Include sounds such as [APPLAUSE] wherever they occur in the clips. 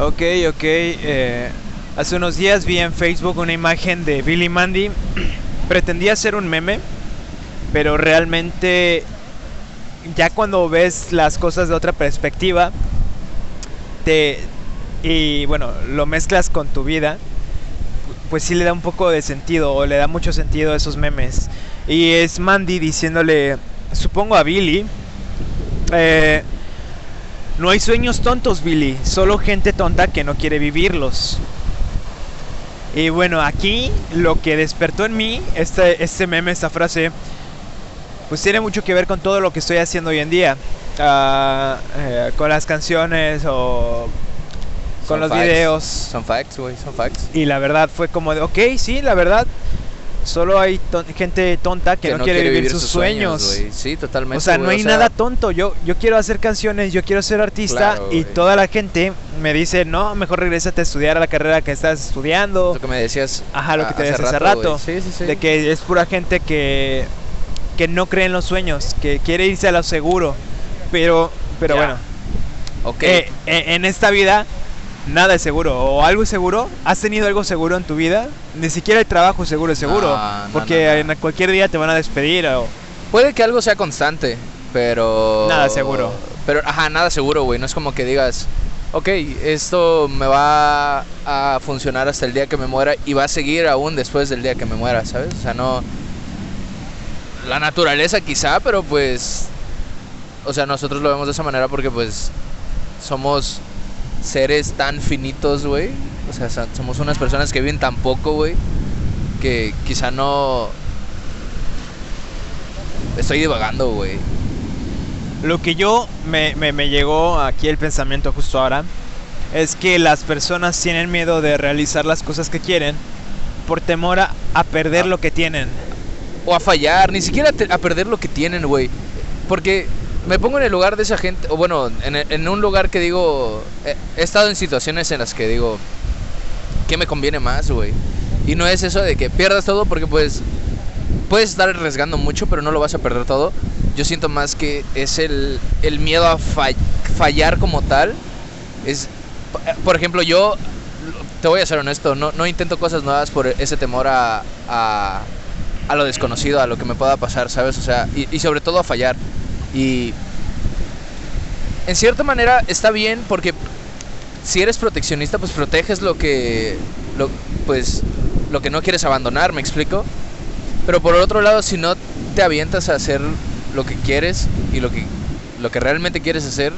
Ok, ok. eh, hace unos días vi en Facebook una imagen de Billy Mandy. [CLEARS THROAT] Pretendía ser un meme, pero realmente ya cuando ves las cosas de otra perspectiva, te y bueno, lo mezclas con tu vida, pues sí le da un poco de sentido o le da mucho sentido a esos memes. Y es Mandy diciéndole, supongo a Billy, eh, no hay sueños tontos, Billy, solo gente tonta que no quiere vivirlos. Y bueno, aquí lo que despertó en mí, este, este meme, esta frase, pues tiene mucho que ver con todo lo que estoy haciendo hoy en día. Eh, con las canciones o con Son los facts. videos. Son facts, güey, son facts. Y la verdad fue como de, ok, sí, la verdad, solo hay ton- gente tonta que, no, quiere, vivir, sus sueños. Sí, totalmente. o sea, no hay nada tonto. Yo, yo quiero hacer canciones, yo quiero ser artista Claro, y toda la gente me dice, no, mejor regrésate a estudiar a la carrera que estás estudiando. Lo que me decías. Ajá, lo que te decía hace rato. Sí, sí, sí. De que es pura gente que, que no cree en los sueños, que quiere irse a lo seguro. Pero, pero Ya. bueno, Ok. eh, eh, en esta vida nada es seguro. O algo es seguro. ¿Has tenido algo seguro en tu vida? Ni siquiera el trabajo seguro es seguro. No, no, porque no, en cualquier día te van a despedir. O... Puede que algo sea constante, pero. Nada seguro. Pero, ajá, nada seguro, güey. No es como que digas, ok, esto me va a funcionar hasta el día que me muera y va a seguir aún después del día que me muera, ¿sabes? O sea, no. La naturaleza quizá, pero pues. O sea, nosotros lo vemos de esa manera porque, pues. Somos seres tan finitos, güey. O sea, so- somos unas personas que viven tan poco, güey. Que quizá no. Estoy divagando, güey. Lo que yo me, me, me llegó aquí el pensamiento justo ahora es que las personas tienen miedo de realizar las cosas que quieren por temor a, a perder Ah. lo que tienen. o a fallar, ni siquiera te- a perder lo que tienen, güey. Porque me pongo en el lugar de esa gente, o bueno, en, en un lugar que digo, he, he estado en situaciones en las que digo, ¿qué me conviene más, güey? Y no es eso de que pierdas todo porque pues puedes estar arriesgando mucho, pero no lo vas a perder todo. Yo siento más que es el, el miedo a fa- fallar como tal. Es, por ejemplo, yo te voy a ser honesto, no, no intento cosas nuevas por ese temor a, a, a lo desconocido, a lo que me pueda pasar, ¿sabes? O sea, y, y sobre todo a fallar. Y en cierta manera está bien porque si eres proteccionista, pues proteges lo que, lo, pues, lo que no quieres abandonar, ¿me explico? Pero por otro lado, si no te avientas a hacer lo que quieres y lo que, lo que realmente quieres hacer,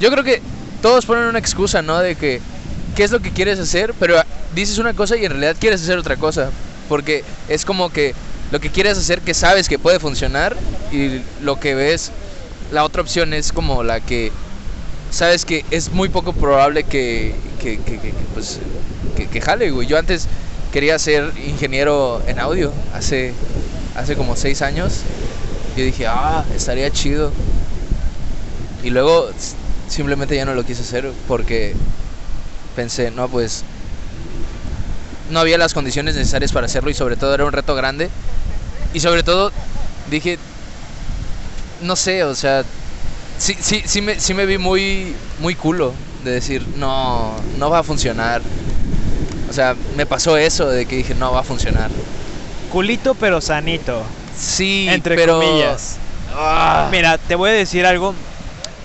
yo creo que todos ponen una excusa, ¿no? De que, ¿qué es lo que quieres hacer? Pero dices una cosa y en realidad quieres hacer otra cosa. Porque es como que lo que quieres hacer que sabes que puede funcionar y lo que ves, la otra opción es como la que sabes que es muy poco probable que, pues, que, jale, güey. Yo antes quería ser ingeniero en audio hace, hace como seis años. Yo dije, ah, estaría chido. Y luego simplemente ya no lo quise hacer porque pensé, no, pues no había las condiciones necesarias para hacerlo y sobre todo era un reto grande. Y sobre todo dije, no sé, o sea, sí, sí, sí, me, sí me vi muy, muy culo de decir, no, no va a funcionar. O sea, me pasó eso de que dije, no va a funcionar. Culito pero sanito, Sí, entre pero... comillas. Ah, Mira, te voy a decir algo.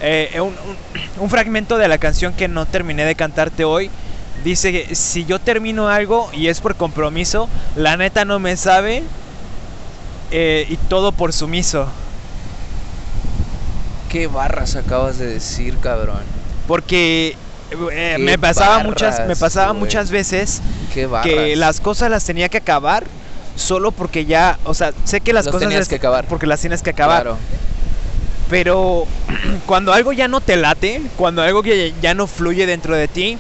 eh, un, un- un fragmento de la canción que no terminé de cantarte hoy. Dice que si yo termino algo y es por compromiso, la neta no me sabe. Eh, y todo por sumiso. qué barras acabas de decir, cabrón. Porque eh, me pasaba muchas, me pasaba güey. muchas veces que las cosas las tenía que acabar solo porque ya, o sea, sé que las cosas tenías las- que acabar. porque las tienes que acabar. Claro. Pero [CLEARS THROAT] cuando algo ya no te late, cuando algo que ya no fluye dentro de ti,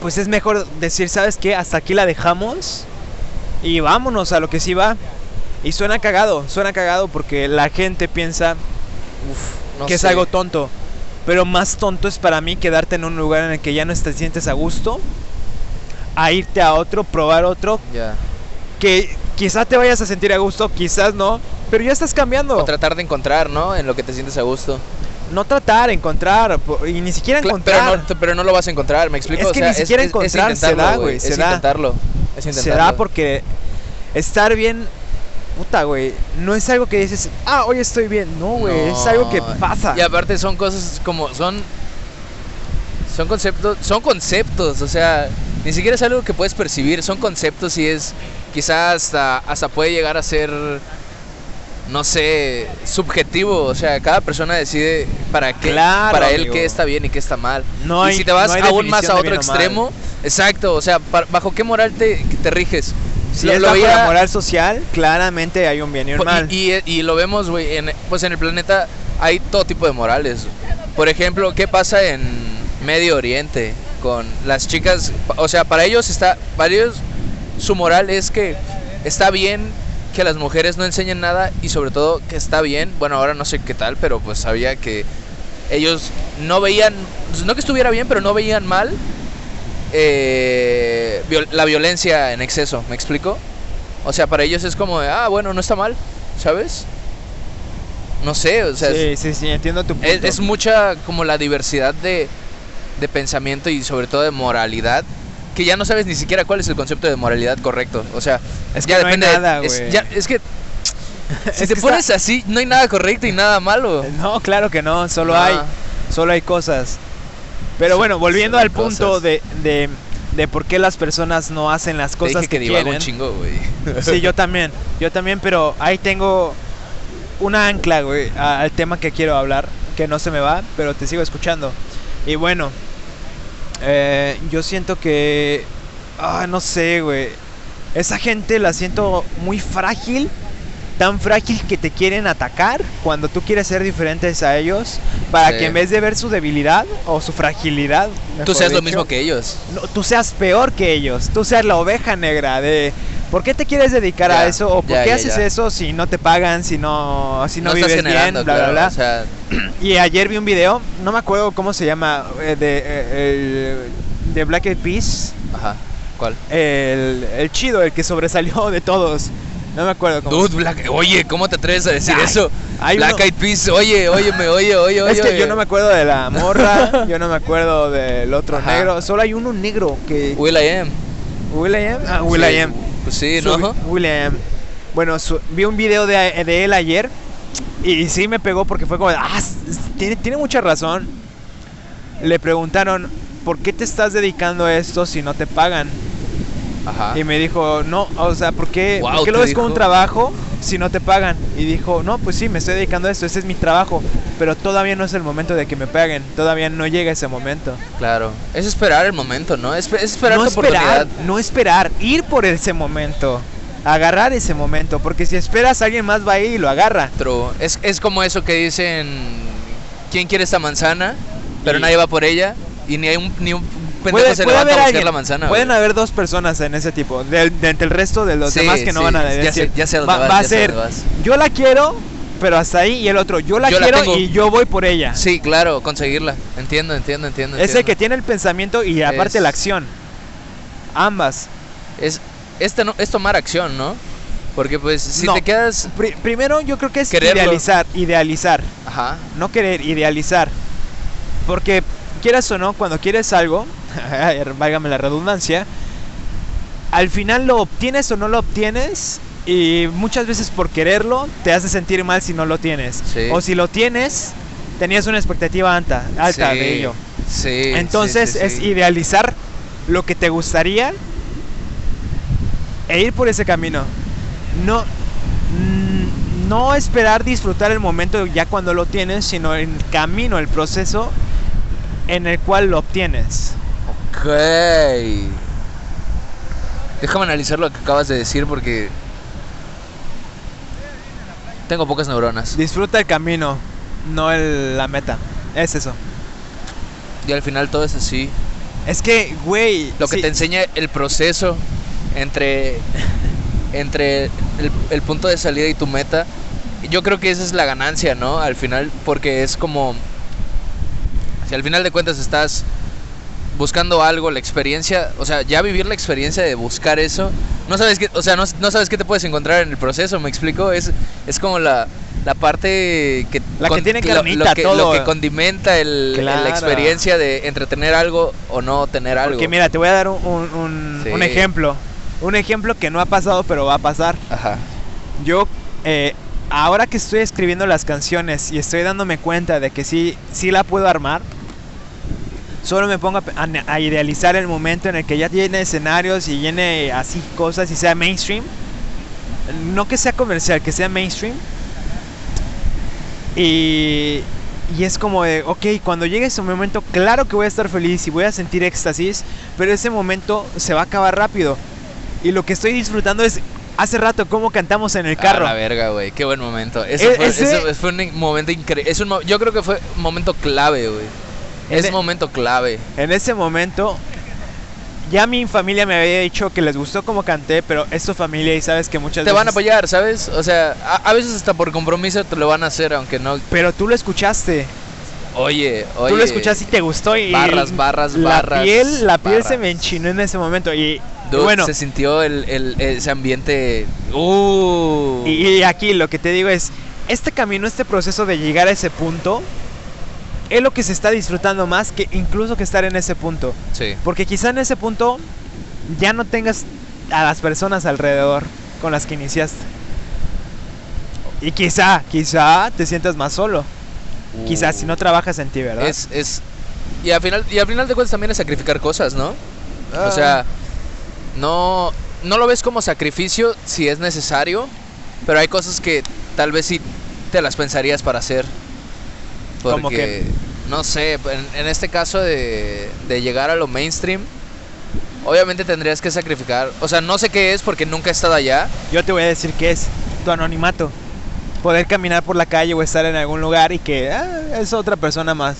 pues es mejor decir, ¿sabes qué? Hasta aquí la dejamos y vámonos a lo que sí va. Y suena cagado, suena cagado porque la gente piensa No que es algo tonto. Pero más tonto es para mí quedarte en un lugar en el que ya no te sientes a gusto, a irte a otro, probar otro, Ya. que quizás te vayas a sentir a gusto, quizás no, pero ya estás cambiando. O tratar de encontrar, ¿no? En lo que te sientes a gusto. no tratar, encontrar, y ni siquiera encontrar. Pero no, pero no lo vas a encontrar, ¿me explico? Es O que sea, ni siquiera encontrar se intentarlo, da, güey, se Es da. intentarlo. Es se intentarlo. da porque estar bien, puta, güey, no es algo que dices, ah, hoy estoy bien. No, güey, es algo que No, pasa. Y aparte son cosas como son son conceptos, son conceptos, o sea, ni siquiera es algo que puedes percibir, son conceptos y es quizás hasta hasta puede llegar a ser no sé, subjetivo, o sea, cada persona decide para qué Claro, para él amigo. qué está bien y qué está mal. No y hay- si te vas no aún más a otro extremo, exacto, o sea, bajo qué moral te, te riges. Si Lo- es la moral social, claramente hay un bien y un Po- mal. Y, y- y lo vemos, güey, en, pues en el planeta hay todo tipo de morales. Por ejemplo, ¿qué pasa en Medio Oriente con las chicas? O sea, para ellos está, para ellos su moral es que está bien que las mujeres no enseñen nada y sobre todo que está bien, bueno, ahora no sé qué tal, pero pues sabía que ellos no veían, pues, no que estuviera bien, pero no veían mal eh, viol- la violencia en exceso, ¿me explico? O sea, para ellos es como de, ah, bueno, no está mal, ¿sabes? No sé, o sea, sí, es, sí, sí, entiendo tu punto. es- es mucha como la diversidad de, de pensamiento y sobre todo de moralidad, que ya no sabes ni siquiera cuál es el concepto de moralidad correcto. O sea, Es que ya no hay depende de- nada, es, ya- es que [LAUGHS] si Es te que pones está- así, no hay nada correcto y nada malo. No, claro que no, solo Ah. hay, solo hay cosas. Pero bueno, volviendo al punto de, de, de por qué las personas no hacen las Te cosas dije que, que, quieren. un chingo, güey. Sí, yo [LAUGHS] también, yo también, pero ahí tengo una ancla, güey, al tema que quiero hablar, que no se me va, pero te sigo escuchando. Y bueno, eh, yo siento que, ah, no sé, güey, esa gente la siento muy frágil, tan frágil que te quieren atacar cuando tú quieres ser diferentes a ellos, para Sí. que en vez de ver su debilidad o su fragilidad, Tú seas lo mismo que ellos. no, tú seas peor que ellos, tú seas la oveja negra de ¿por qué te quieres dedicar a eso? ¿O por ya, qué ya, haces eso si no te pagan, si no, si no, vives bien, bla, claro, bla, bla? O sea, [CLEARS THROAT] Y ayer vi un video, no me acuerdo cómo se llama, eh, de, eh, de Black Eyed Peas, ajá. ¿Cuál? el, el chido, el que sobresalió de todos. No me acuerdo cómo. Dude, Black, oye, ¿cómo te atreves a decir Ay, eso? hay Black uno- Eyed Peas, oye, óyeme, oye, oye, oye. es que oye. yo no me acuerdo de la morra, [LAUGHS] yo no me acuerdo del otro Ajá. negro, solo hay uno negro que... Will I am. Will.i.am. Ah, Sí, Will.i.am. Pues sí, Su- ¿no? William. Bueno, su- vi un video de, de él ayer y sí me pegó porque fue como, ah, tiene mucha razón. Le preguntaron, ¿por qué te estás dedicando a esto si no te pagan? Ajá. Y me dijo, no, o sea, ¿por qué, Guau, ¿por qué lo ves como un dijo. trabajo si no te pagan? Y dijo, no, pues sí, me estoy dedicando a esto, ese es mi trabajo, pero todavía no es el momento de que me paguen, todavía no llega ese momento. Claro. Es esperar el momento, ¿no? Es, es esperar no tu esperar, oportunidad. no esperar, ir por ese momento, agarrar ese momento, porque si esperas alguien más va ahí y lo agarra. True. Es, es como eso que dicen, ¿quién quiere esta manzana? Pero Y- nadie va por ella y ni hay un, ni un pendejo Puede, se puede levanta haber a buscar alguien, la manzana. pueden güey. haber dos personas en ese tipo, de, de entre el resto de los Sí, demás que no van a ya decir, sé- ya sé dónde va, vas, va a ya ser, dónde vas. yo la quiero, pero hasta ahí, y el otro, yo la Yo quiero y yo voy por ella. Sí, claro, conseguirla. Entiendo, entiendo, entiendo. es el que tiene el pensamiento y aparte Es- la acción. Ambas. Es, este no, es tomar acción, ¿no? Porque pues si No. te quedas... Pri- primero yo creo que es Quererlo. idealizar, idealizar. Ajá. no querer idealizar. Porque quieras o no, cuando quieres algo, [LAUGHS] válgame la redundancia, al final lo obtienes o no lo obtienes y muchas veces por quererlo te hace sentir mal si no lo tienes. Sí. O si lo tienes, tenías una expectativa alta, alta Sí, de ello. Sí. Entonces es idealizar lo que te gustaría e ir por ese camino. No, mm, no esperar disfrutar el momento ya cuando lo tienes, sino el camino, el proceso en el cual lo obtienes. Ok. Déjame analizar lo que acabas de decir porque... Tengo pocas neuronas. Disfruta el camino, no el- la meta. Es eso. Y al final todo es así. Es que, güey, Lo que sí, te enseña el proceso entre, entre el, el punto de salida y tu meta. Yo creo que esa es la ganancia, ¿no? Al final, porque es como... Si al final de cuentas estás buscando algo, la experiencia, o sea, ya vivir la experiencia de buscar eso, no sabes qué, o sea, no, no sabes qué te puedes encontrar en el proceso, ¿me explico? Es, es como la, la parte que La que tiene lo- carnita, lo, que, todo. lo que condimenta el, el- Claro. la experiencia de entretener algo o no tener algo. Porque mira, te voy a dar un, un- un- Sí. un ejemplo. Un ejemplo que no ha pasado, pero va a pasar. Ajá. Yo, eh, ahora que estoy escribiendo las canciones y estoy dándome cuenta de que sí, sí la puedo armar, solo me pongo a, a a idealizar el momento en el que ya tiene escenarios y llene así cosas y sea mainstream. No que sea comercial, que sea mainstream. Y, y es como de, ok, cuando llegue ese momento, claro que voy a estar feliz y voy a sentir éxtasis, pero ese momento se va a acabar rápido. Y lo que estoy disfrutando es hace rato cómo cantamos en el carro. A la verga, güey. Qué buen momento. Ese E- fue, ese- ese fue un momento increíble. Es un yo creo que fue un momento clave, güey. Es un momento clave. En ese momento, ya mi familia me había dicho que les gustó cómo canté, pero es tu familia y sabes que muchas Te veces... van a apoyar, ¿sabes? O sea, a, a veces hasta por compromiso te lo van a hacer, aunque no. Pero tú lo escuchaste, Oye, oye. tú lo escuchaste y te gustó y... Barras, barras, la barras, Piel, la piel se me enchinó en ese momento y, y Dude, bueno, se sintió el, el- ese ambiente. Uh. y, y aquí lo que te digo es, este camino, este proceso de llegar a ese punto, es lo que se está disfrutando más que incluso que estar en ese punto. sí. Porque quizá en ese punto ya no tengas a las personas alrededor con las que iniciaste. Y quizá, quizá te sientas más solo. Quizás si no trabajas en ti, ¿verdad? Es, es. Y al final, y al final de cuentas también es sacrificar cosas, ¿no? Ah. O sea, no, no lo ves como sacrificio si es necesario, pero hay cosas que tal vez sí te las pensarías para hacer. Porque, ¿Cómo qué? no sé, en, en este caso de, de llegar a lo mainstream, obviamente tendrías que sacrificar. O sea, no sé qué es porque nunca he estado allá. Yo te voy a decir que es tu anonimato. Poder caminar por la calle o estar en algún lugar y que ah, es otra persona más.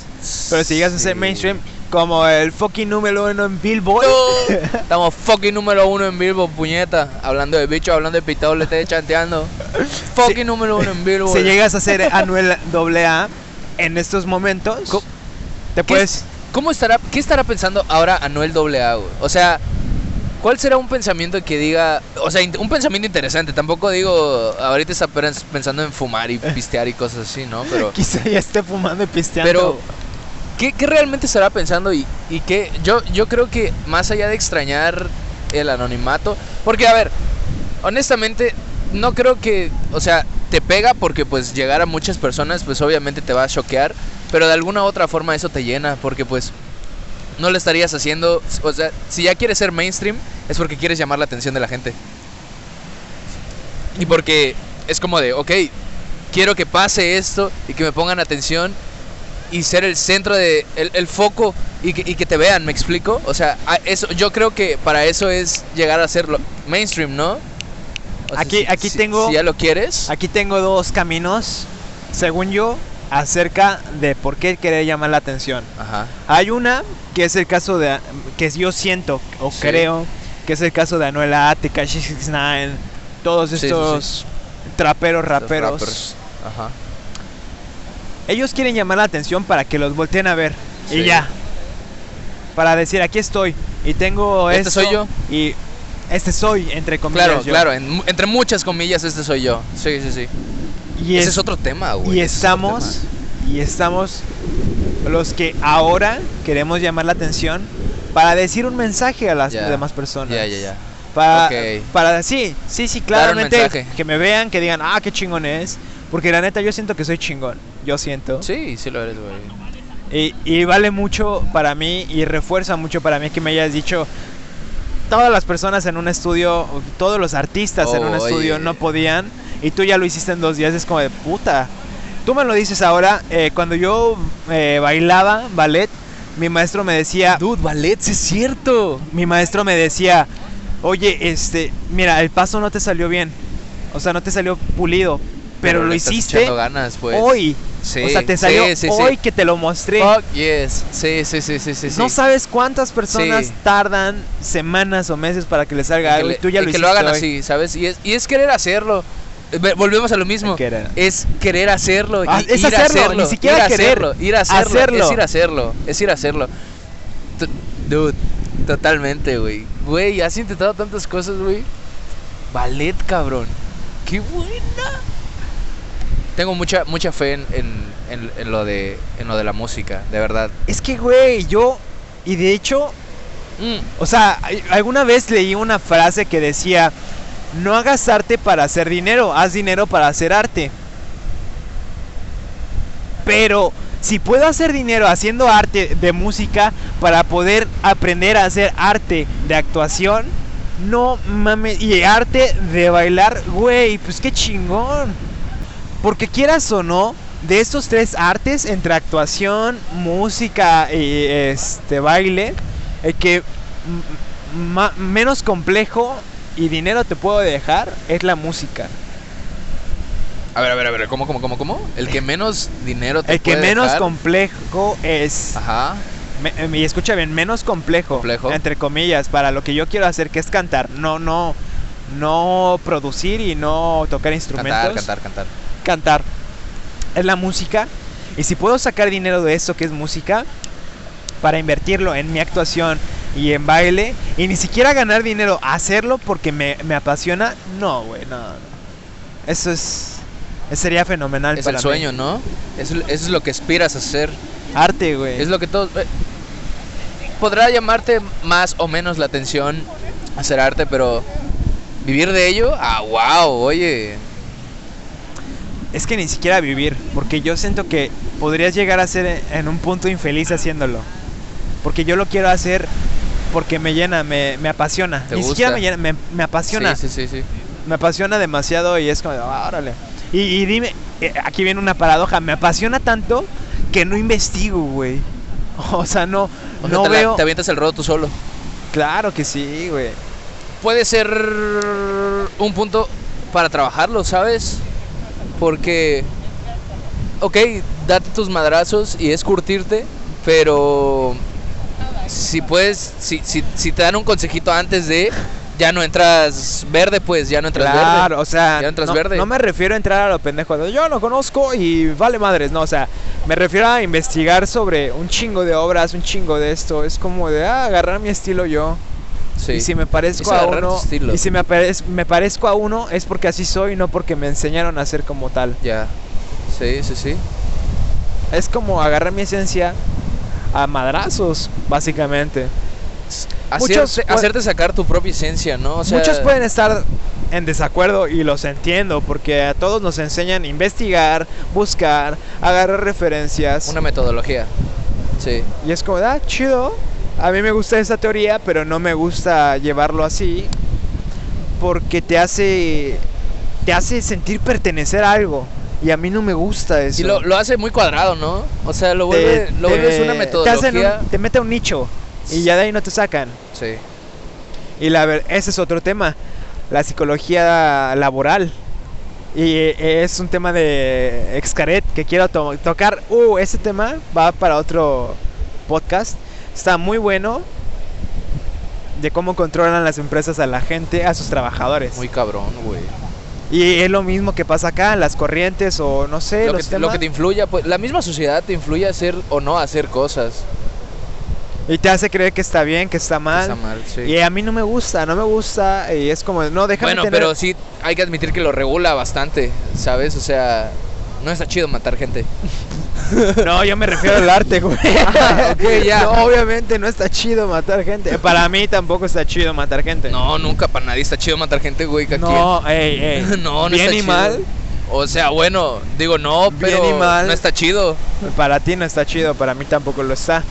Pero si llegas a ser Sí. mainstream, como el fucking número uno en Billboard, No, [LAUGHS] Estamos fucking número uno en Billboard, puñeta. Hablando de bicho, hablando de pitado, le estoy chanteando. [LAUGHS] Fucking número uno en Billboard. si llegas a ser Anuel AA en estos momentos, te ¿Qué, puedes... ¿Cómo estará, qué estará pensando ahora Anuel AA, güey? O sea, ¿cuál será un pensamiento que diga, o sea, un pensamiento interesante? Tampoco digo, ahorita está pens- pensando en fumar y [LAUGHS] pistear y cosas así, ¿no? Pero, Quizá ya esté fumando y pisteando. pero ¿qué, qué realmente estará pensando y, y qué? Yo, yo creo que más allá de extrañar el anonimato, porque a ver, honestamente, no creo que, o sea, te pega porque pues llegar a muchas personas, pues obviamente te va a choquear, pero de alguna otra forma eso te llena, porque pues no lo estarías haciendo, o sea, si ya quieres ser mainstream, es porque quieres llamar la atención de la gente. Y porque es como de, ok, quiero que pase esto y que me pongan atención y ser el centro de, el, el foco y que, y que te vean, ¿me explico? O sea, eso, yo creo que para eso es llegar a ser mainstream, ¿no? O sea, Aquí- si- aquí si- tengo- Si ya lo quieres. Aquí tengo dos caminos, según yo, acerca de por qué querer llamar la atención. Ajá. Hay una que es el caso de que yo siento o Sí. creo que es el caso de Anuela, Tekashi 69, todos Sí, sí, sí. estos traperos, raperos. Ajá. Ellos quieren llamar la atención para que los volteen a ver y ya. Para decir, aquí estoy y tengo Este esto soy yo. y este soy entre comillas Claro, yo. claro, en entre muchas comillas este soy yo. Sí, sí, sí. Y Ese es- es otro tema, güey. Y es estamos, tema. y estamos los que ahora queremos llamar la atención para decir un mensaje a las Ya. demás personas. Ya, ya, ya. Para, Ok. para sí, sí, sí, claramente que me vean, que digan, ah, qué chingón es. Porque la neta yo siento que soy chingón. Yo siento. Sí, sí lo eres, güey. Y, y vale mucho para mí y refuerza mucho para mí que me hayas dicho. Todas las personas en un estudio, todos los artistas en un estudio oye. no podían y tú ya lo hiciste en dos días, es como de puta. Tú me lo dices ahora, eh, cuando yo eh, bailaba ballet, mi maestro me decía, Dude, ballet, sí es cierto. mi maestro me decía, oye, este, mira, el paso no te salió bien, o sea, no te salió pulido, pero, lo hiciste ganas, pues. hoy, Sí, o sea, te salió sí, sí. hoy que te lo mostré. Fuck yes. Sí, sí, sí, sí, sí. No sabes cuántas personas tardan semanas o meses para que les salga algo le- y tú ya y lo que hiciste lo hagan hoy. así, ¿sabes? Y es, y es querer hacerlo. Ve- Volvemos a lo mismo. Querer. Es querer hacerlo. Ah, es ir hacerlo, ni siquiera ir querer. hacerlo, ir a hacerlo, Hacerlo. Es ir a hacerlo. Es ir a hacerlo. T- Dude, totalmente, güey. Güey, has intentado tantas cosas, güey. Ballet, cabrón. Qué buena. Tengo mucha mucha fe en, en- en- en lo de en lo de la música, de verdad. Es que, güey, yo. Y de hecho, Mm, o sea, alguna vez leí una frase que decía: No hagas arte para hacer dinero, haz dinero para hacer arte. Pero si puedo hacer dinero haciendo arte de música para poder aprender a hacer arte de actuación, no mames, y arte de bailar, güey, pues qué chingón. Porque quieras o no, de estos tres artes, entre actuación, música y este baile, el que menos complejo y dinero te puedo dejar es la música. A ver, a ver, a ver, ¿cómo, cómo, cómo, cómo? El que menos dinero te El que menos dejar. complejo es Ajá. Me- eh, y escucha bien, menos complejo, Complejo. entre comillas, para lo que yo quiero hacer, que es cantar, no, no, no producir y no tocar instrumentos, Cantar, cantar, cantar. Cantar. Es la música, y si puedo sacar dinero de eso que es música, para invertirlo en mi actuación y en baile, y ni siquiera ganar dinero, hacerlo porque me, me apasiona, no, güey, no, no. Eso es, eso sería fenomenal Es para el mí. sueño, ¿no? Eso, eso es lo que aspiras a hacer. Arte, güey. Es lo que todos... eh, podrá llamarte más o menos la atención hacer arte, pero vivir de ello, ah, wow, oye. Es que ni siquiera vivir, porque yo siento que podrías llegar a ser en un punto infeliz haciéndolo. Porque yo lo quiero hacer porque me llena, me, me apasiona. ¿Te ni gusta? siquiera me llena, me, me apasiona. Sí, sí, sí. Me apasiona demasiado y es como, "Ah, órale. Y, y dime, eh, aquí viene una paradoja, me apasiona tanto que no investigo, güey. [LAUGHS] O sea, no, O sea, no te, la- veo... te avientas el rodo tú solo. Claro que sí, güey. Puede ser un punto para trabajarlo, ¿sabes? Porque, ok, date tus madrazos y es curtirte, pero si puedes, si, si, si te dan un consejito antes de, ya no entras verde, pues ya no entras Claro, verde. o sea, Ya entras no, verde. no me refiero a entrar a lo pendejo de yo lo conozco y vale madres, no, o sea, me refiero a investigar sobre un chingo de obras, un chingo de esto, es como de ah, agarrar mi estilo yo. Sí. Y si me parezco a uno, estilo. y si me, aparez- me parezco a uno es porque así soy, no porque me enseñaron a ser como tal. Ya. Sí, sí, sí. Es como agarrar mi esencia a madrazos, básicamente. Muchos Hacerte, sacar tu propia esencia, ¿no? O sea, Muchos pueden estar en desacuerdo y los entiendo porque a todos nos enseñan a investigar, buscar, agarrar referencias. Una metodología. Sí. Y es como, ah, chido. A mí me gusta esa teoría, pero no me gusta llevarlo así porque te hace te hace sentir pertenecer a algo y a mí no me gusta eso. Y lo, lo hace muy cuadrado, ¿no? O sea, lo, Te- vuelve, lo te- vuelves una Te, metodología. hacen un- te mete a un nicho y ya de ahí no te sacan. Sí. Y la ese es otro tema, la psicología laboral. Y eh, es un tema de Excaret que quiero to- tocar. Uh, ese tema va para otro podcast. Está muy bueno de cómo controlan las empresas a la gente, a sus trabajadores. Muy cabrón, güey. Y es lo mismo que pasa acá, las corrientes o no sé, Lo los que, temas. lo que te influye, pues la misma sociedad te influye a hacer o no a hacer cosas. Y te hace creer que está bien, que está mal. Está mal, sí. Y a mí no me gusta, no me gusta. Y es como, no, déjame Bueno, tener- pero sí hay que admitir que lo regula bastante, ¿sabes? O sea, no está chido matar gente. [LAUGHS] [LAUGHS] No, yo me refiero al arte, güey. [LAUGHS] Ah, ya. No, obviamente no está chido matar gente. Para mí tampoco está chido matar gente. No, nunca para nadie está chido matar gente, güey. ¿a no, ey, ey. [LAUGHS] no, no Bien está y chido. mal. O sea, bueno, digo no, Bien pero y mal. no está chido. Para ti no está chido, para mí tampoco lo está.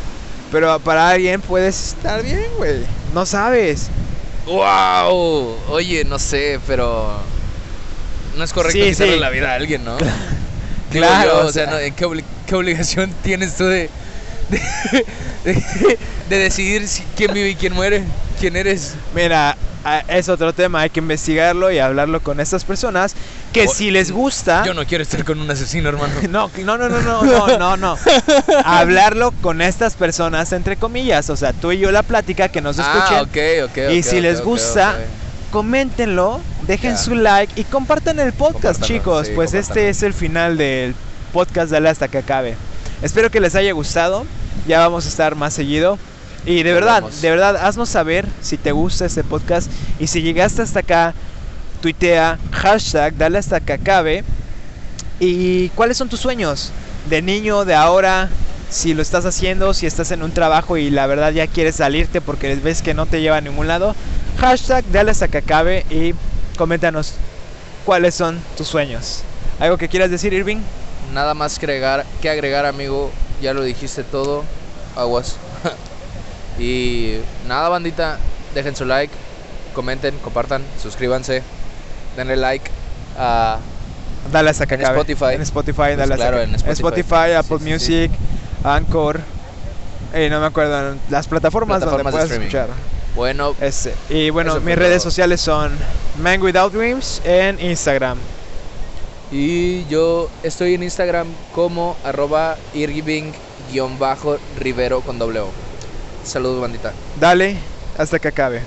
Pero para alguien puedes estar bien, güey. No sabes. ¡Wow! Oye, no sé, pero no es correcto Sí, quitarle sí. la vida a alguien, ¿no? Claro, yo, o o sea, sea. ¿no? ¿en qué, qué obligación [LAUGHS] tienes tú de, de, de- de decidir si- quién vive y quién muere? ¿Quién eres? Mira, es otro tema, hay que investigarlo y hablarlo con estas personas que O- si les gusta... Yo no quiero estar con un asesino, hermano. [LAUGHS] No, no, no, no, no, no, no, no. [LAUGHS] Hablarlo con estas personas, entre comillas. O sea, tú y yo la plática, que nos escuchen. Ah, ok, ok. Y si les gusta. Coméntenlo, dejen su like y compartan el podcast, chicos. sí, pues este es el final del podcast Dale hasta que acabe. Espero que les haya gustado. Ya vamos a estar más seguido. Y de Nos verdad, vemos. de verdad, haznos saber si te gusta este podcast. Y si llegaste hasta acá, tuitea hashtag Dale hasta que acabe. ¿Y cuáles son tus sueños? De niño, de ahora, si lo estás haciendo, si estás en un trabajo y la verdad ya quieres salirte porque ves que no te lleva a ningún lado. Hashtag dale hasta que acabe y coméntanos cuáles son tus sueños. ¿Algo que quieras decir, Irving? Nada más que agregar, que agregar amigo, ya lo dijiste todo, aguas. [LAUGHS] y nada, bandita, dejen su like, comenten, compartan, suscríbanse, denle like a Dale hasta que En acabe. Spotify. En Spotify, Pues dale claro, en Spotify. Spotify, Apple Sí, sí, Music, Anchor. eh, no me acuerdo, las plataformas, Plataformas de donde puedes streaming. escuchar. Bueno, Este, y bueno, mis redes todo. sociales son Man Without Dreams en Instagram. y yo estoy en Instagram como arroba irving-rivero con doble O. Saludos, bandita. Dale hasta que acabe.